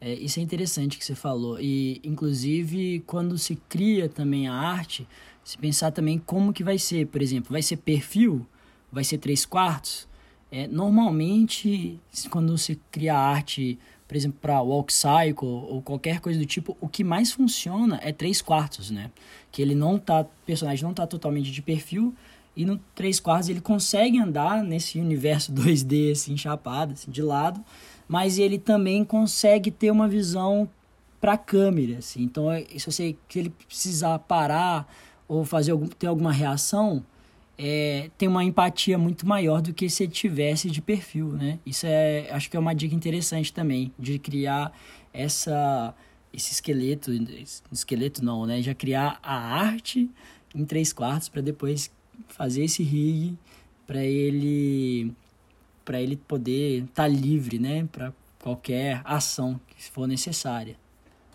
É, isso é interessante que você falou. E, inclusive, quando se cria também a arte, se pensar também como que vai ser. Por exemplo, vai ser perfil? Vai ser três quartos? É, normalmente, quando se cria arte por exemplo, para walk cycle ou qualquer coisa do tipo, o que mais funciona é três quartos, né? Que ele não tá, o personagem não tá totalmente de perfil e no três quartos ele consegue andar nesse universo <laughs> 2D assim, chapado, assim, de lado, mas ele também consegue ter uma visão para a câmera, assim. Então, é, se você se ele precisar parar ou fazer algum, ter alguma reação, é, tem uma empatia muito maior do que se ele tivesse de perfil, né? Isso é, acho que é uma dica interessante também, de criar essa, esse esqueleto, esqueleto não, né? Já criar a arte em três quartos para depois fazer esse rig para ele para ele poder estar tá livre, né? Para qualquer ação que for necessária.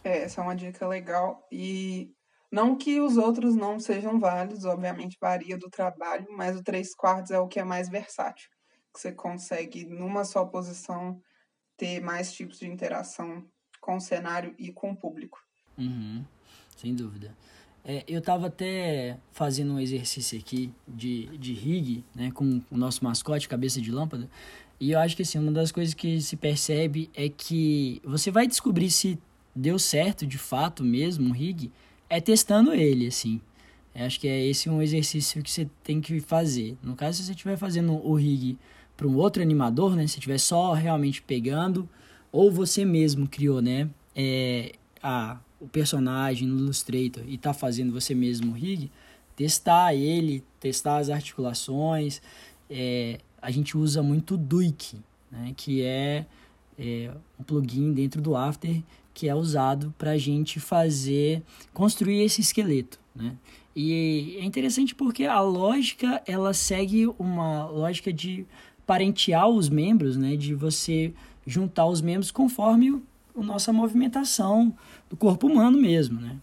É, essa é uma dica legal. E não que os outros não sejam válidos, obviamente varia do trabalho, mas o três quartos é o que é mais versátil. Que você consegue, numa só posição, ter mais tipos de interação com o cenário e com o público. Uhum, sem dúvida. É, eu estava até fazendo um exercício aqui de, de rig, né, com o nosso mascote, cabeça de lâmpada, e eu acho que assim, uma das coisas que se percebe é que você vai descobrir se deu certo de fato mesmo o rig é testando ele, assim. Eu acho que é esse um exercício que você tem que fazer. No caso, se você estiver fazendo o rig para um outro animador, né, se estiver só realmente pegando, ou você mesmo criou, né, é, a, o personagem no Illustrator e está fazendo você mesmo o rig, testar ele, testar as articulações. É, a gente usa muito o Duik, né, que é, é um plugin dentro do After que é usado para a gente fazer, construir esse esqueleto, né? E é interessante porque a lógica, ela segue uma lógica de parentear os membros, né? De você juntar os membros conforme o, a nossa movimentação do corpo humano mesmo, né?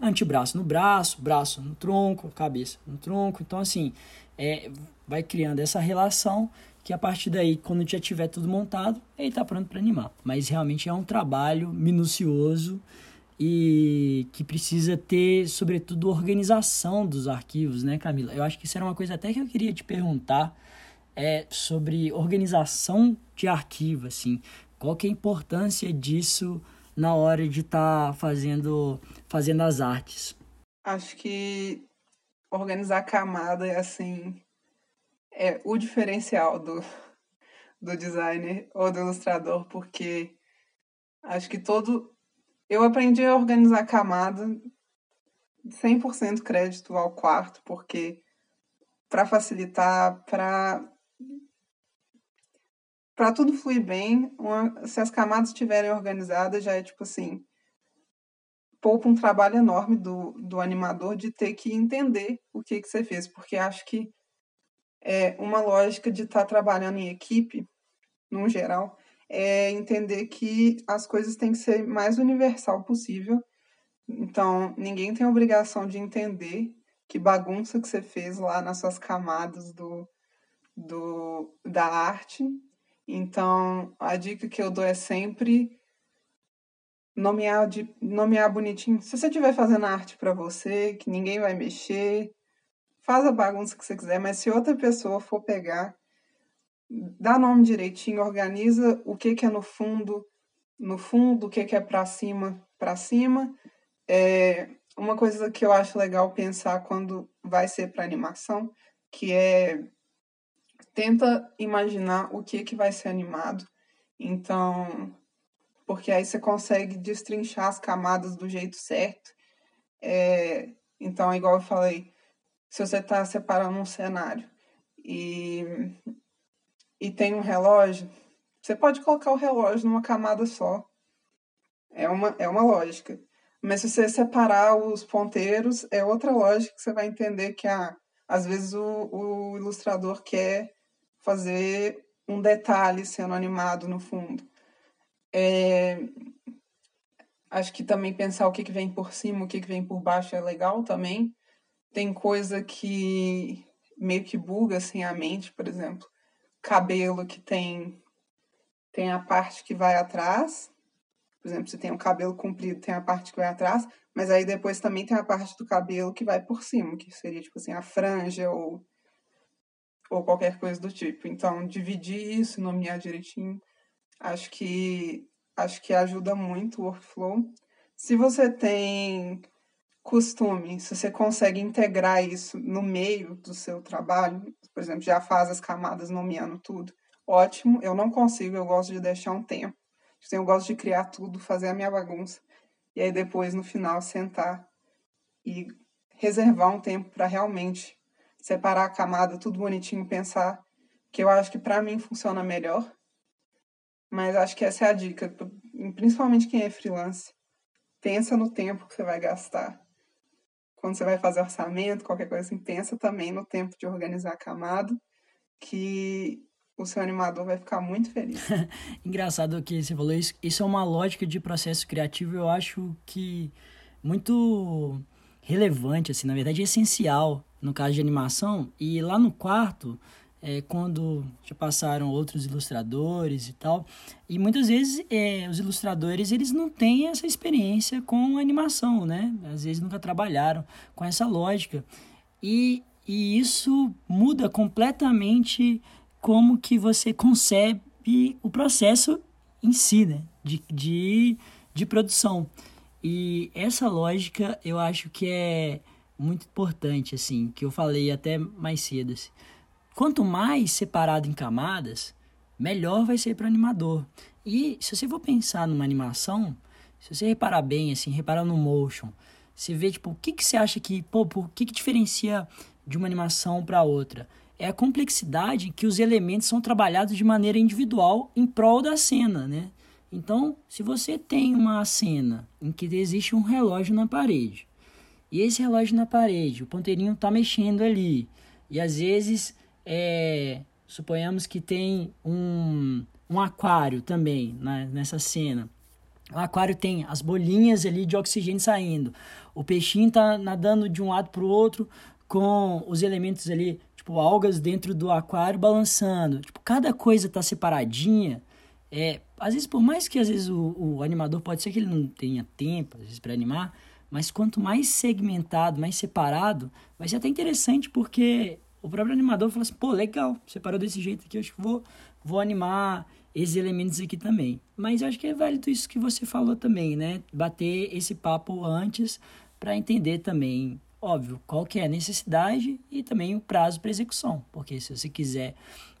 Antebraço no braço, braço no tronco, cabeça no tronco. Então, assim, é, vai criando essa relação que a partir daí, quando já tiver tudo montado, ele está pronto para animar. Mas realmente é um trabalho minucioso e que precisa ter, sobretudo, organização dos arquivos, né, Camila? Eu acho que isso era uma coisa até que eu queria te perguntar é sobre organização de arquivo, assim. Qual que é a importância disso na hora de estar tá fazendo, fazendo as artes? Acho que organizar camada é assim é o diferencial do, do designer ou do ilustrador, porque acho que todo. Eu aprendi a organizar camada 100% crédito ao quarto, porque para facilitar, para para tudo fluir bem, uma, se as camadas estiverem organizadas, já é tipo assim, poupa um trabalho enorme do, do animador de ter que entender o que, que você fez, porque acho que é, uma lógica de estar tá trabalhando em equipe, no geral, é entender que as coisas têm que ser mais universal possível. Então, ninguém tem a obrigação de entender que bagunça que você fez lá nas suas camadas do, do, da arte. Então, a dica que eu dou é sempre nomear, de, nomear bonitinho. Se você estiver fazendo arte para você, que ninguém vai mexer, faz a bagunça que você quiser, mas se outra pessoa for pegar, dá nome direitinho, organiza o que, que é no fundo, no fundo, o que, que é para cima, para cima. É uma coisa que eu acho legal pensar quando vai ser para animação, que é tenta imaginar o que, que vai ser animado. Então, porque aí você consegue destrinchar as camadas do jeito certo. É, então, igual eu falei, se você está separando um cenário e, e tem um relógio, você pode colocar o relógio numa camada só. É uma, é uma lógica. Mas se você separar os ponteiros, é outra lógica que você vai entender que ah, às vezes o, o ilustrador quer fazer um detalhe sendo animado no fundo. É, acho que também pensar o que, que vem por cima, o que, que vem por baixo é legal também tem coisa que meio que buga assim a mente, por exemplo, cabelo que tem tem a parte que vai atrás, por exemplo, se tem um cabelo comprido, tem a parte que vai atrás, mas aí depois também tem a parte do cabelo que vai por cima, que seria tipo assim a franja ou ou qualquer coisa do tipo. Então, dividir isso, nomear direitinho, acho que acho que ajuda muito o workflow. Se você tem costume, se você consegue integrar isso no meio do seu trabalho, por exemplo, já faz as camadas nomeando tudo, ótimo. Eu não consigo, eu gosto de deixar um tempo. Então, eu gosto de criar tudo, fazer a minha bagunça. E aí depois, no final, sentar e reservar um tempo para realmente separar a camada, tudo bonitinho, pensar que eu acho que para mim funciona melhor. Mas acho que essa é a dica, principalmente quem é freelance. Pensa no tempo que você vai gastar quando você vai fazer orçamento, qualquer coisa assim, pensa também no tempo de organizar a camada, que o seu animador vai ficar muito feliz. <laughs> Engraçado que você falou isso. Isso é uma lógica de processo criativo, eu acho que muito relevante, assim, na verdade essencial no caso de animação. E lá no quarto, é, quando já passaram outros ilustradores e tal, e muitas vezes é, os ilustradores eles não têm essa experiência com animação, né? Às vezes nunca trabalharam com essa lógica. E, e isso muda completamente como que você concebe o processo em si, né? De, de, de produção. E essa lógica eu acho que é muito importante, assim, que eu falei até mais cedo. Assim. Quanto mais separado em camadas, melhor vai ser para o animador. E se você for pensar numa animação, se você reparar bem, assim, reparar no motion, você vê, tipo, o que, que você acha que, pô, o que, que diferencia de uma animação para outra? é a complexidade que os elementos são trabalhados de maneira individual em prol da cena, né? Então, se você tem uma cena em que existe um relógio na parede, e esse relógio na parede, o ponteirinho está mexendo ali, e às vezes, é, suponhamos que tem um, um aquário também né, nessa cena. O aquário tem as bolinhas ali de oxigênio saindo, o peixinho está nadando de um lado para o outro com os elementos ali tipo, algas dentro do aquário balançando. Tipo, cada coisa tá separadinha. É, às vezes, por mais que às vezes o, o animador pode ser que ele não tenha tempo, às vezes, para animar, mas quanto mais segmentado, mais separado, vai ser até interessante, porque o próprio animador fala assim, pô, legal, separou desse jeito aqui, eu acho que vou, vou animar esses elementos aqui também. Mas eu acho que é válido isso que você falou também, né? Bater esse papo antes para entender também óbvio, qual que é a necessidade e também o prazo para execução, porque se você quiser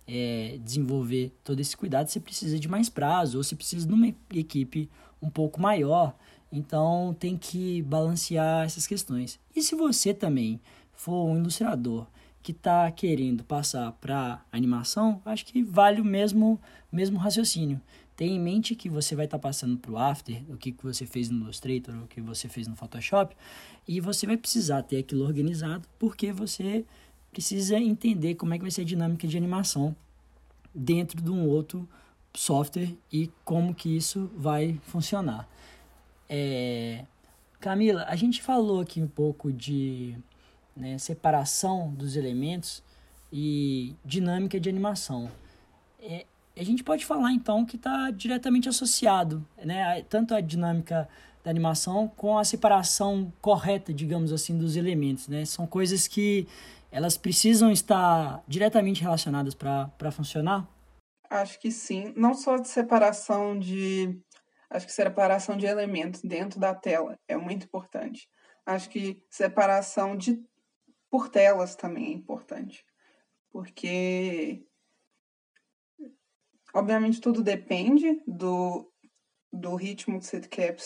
é, desenvolver todo esse cuidado, você precisa de mais prazo, ou você precisa de uma equipe um pouco maior, então tem que balancear essas questões. E se você também for um ilustrador que está querendo passar para animação, acho que vale o mesmo, mesmo raciocínio. Tenha em mente que você vai estar tá passando para o After, o que, que você fez no Illustrator, o que você fez no Photoshop, e você vai precisar ter aquilo organizado, porque você precisa entender como é que vai ser a dinâmica de animação dentro de um outro software e como que isso vai funcionar. É... Camila, a gente falou aqui um pouco de né, separação dos elementos e dinâmica de animação. É, a gente pode falar então que está diretamente associado, né, tanto a dinâmica da animação com a separação correta, digamos assim, dos elementos, né? São coisas que elas precisam estar diretamente relacionadas para funcionar? Acho que sim, não só de separação de acho que separação de elementos dentro da tela é muito importante. Acho que separação de por telas também é importante. Porque Obviamente, tudo depende do, do ritmo que você quer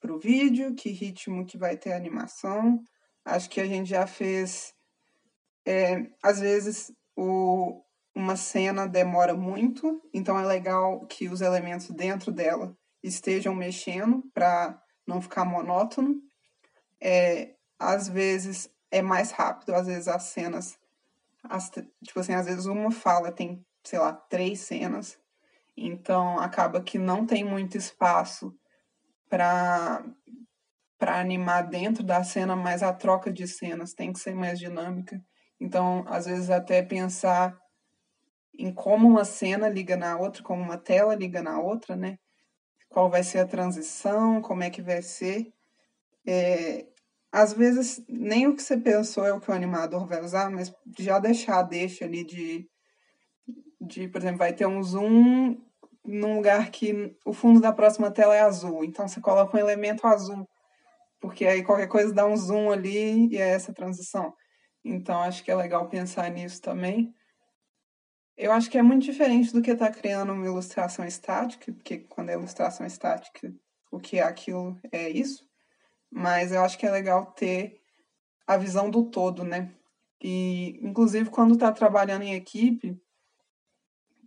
para o vídeo, que ritmo que vai ter a animação. Acho que a gente já fez. É, às vezes, o, uma cena demora muito, então é legal que os elementos dentro dela estejam mexendo para não ficar monótono. É, às vezes é mais rápido, às vezes as cenas, as, tipo assim, às vezes uma fala tem, sei lá, três cenas, então acaba que não tem muito espaço para para animar dentro da cena, mas a troca de cenas tem que ser mais dinâmica. Então, às vezes até pensar em como uma cena liga na outra, como uma tela liga na outra, né? Qual vai ser a transição, como é que vai ser. É, às vezes, nem o que você pensou é o que o animador vai usar, mas já deixar deixa ali de de, por exemplo, vai ter um zoom num lugar que o fundo da próxima tela é azul. Então você coloca um elemento azul, porque aí qualquer coisa dá um zoom ali e é essa transição. Então acho que é legal pensar nisso também. Eu acho que é muito diferente do que estar tá criando uma ilustração estática, porque quando é ilustração estática, o que é aquilo é isso. Mas eu acho que é legal ter a visão do todo, né? E, inclusive, quando está trabalhando em equipe,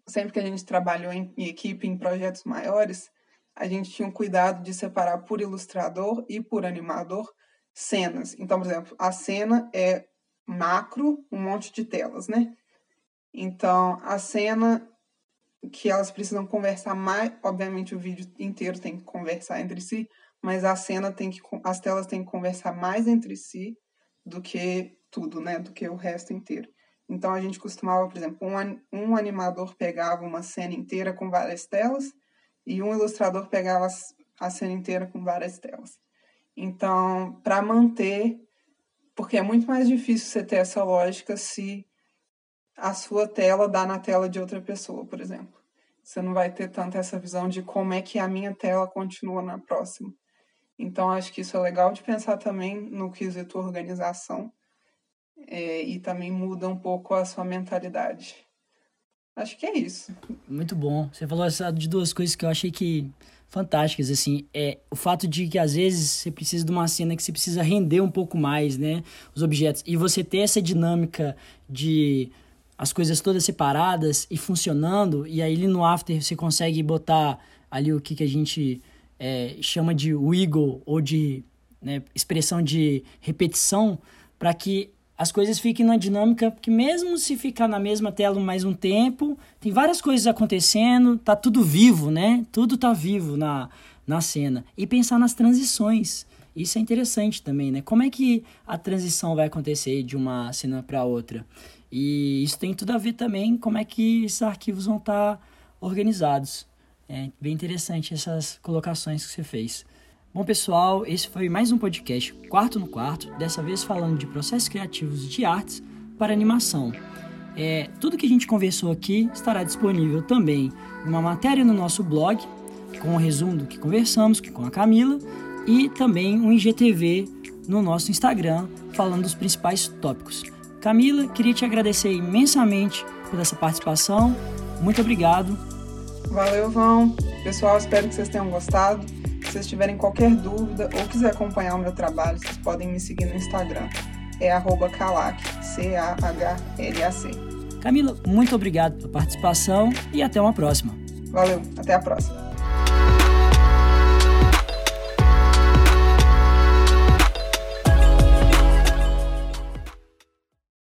sempre que a gente trabalhou em, em equipe, em projetos maiores, a gente tinha um cuidado de separar por ilustrador e por animador cenas. Então, por exemplo, a cena é macro, um monte de telas, né? Então, a cena que elas precisam conversar mais. Obviamente, o vídeo inteiro tem que conversar entre si, mas a cena tem que. As telas têm que conversar mais entre si do que tudo, né? Do que o resto inteiro. Então a gente costumava, por exemplo, um, um animador pegava uma cena inteira com várias telas e um ilustrador pegava a cena inteira com várias telas. Então, para manter, porque é muito mais difícil você ter essa lógica se a sua tela dá na tela de outra pessoa, por exemplo. Você não vai ter tanto essa visão de como é que a minha tela continua na próxima. Então, acho que isso é legal de pensar também no quesito organização é, e também muda um pouco a sua mentalidade. Acho que é isso. Muito bom. Você falou de duas coisas que eu achei que fantásticas, assim, é o fato de que às vezes você precisa de uma cena que você precisa render um pouco mais, né, os objetos, e você ter essa dinâmica de as coisas todas separadas e funcionando, e aí no after você consegue botar ali o que, que a gente é, chama de wiggle ou de né, expressão de repetição, para que as coisas fiquem numa dinâmica que mesmo se ficar na mesma tela mais um tempo, tem várias coisas acontecendo, tá tudo vivo, né? Tudo tá vivo na, na cena. E pensar nas transições. Isso é interessante também, né? Como é que a transição vai acontecer de uma cena para outra? E isso tem tudo a ver também como é que esses arquivos vão estar tá organizados. É bem interessante essas colocações que você fez. Bom, pessoal, esse foi mais um podcast Quarto no Quarto, dessa vez falando de processos criativos de artes para animação. É, tudo que a gente conversou aqui estará disponível também uma matéria no nosso blog, com o um resumo do que conversamos com a Camila, e também um IGTV no nosso Instagram, falando dos principais tópicos. Camila, queria te agradecer imensamente por essa participação. Muito obrigado. Valeu, Vão. Pessoal, espero que vocês tenham gostado vocês tiverem qualquer dúvida ou quiser acompanhar o meu trabalho, vocês podem me seguir no Instagram. É arroba Calac, C-A-H-L-A-C. Camila, muito obrigado pela participação e até uma próxima. Valeu, até a próxima.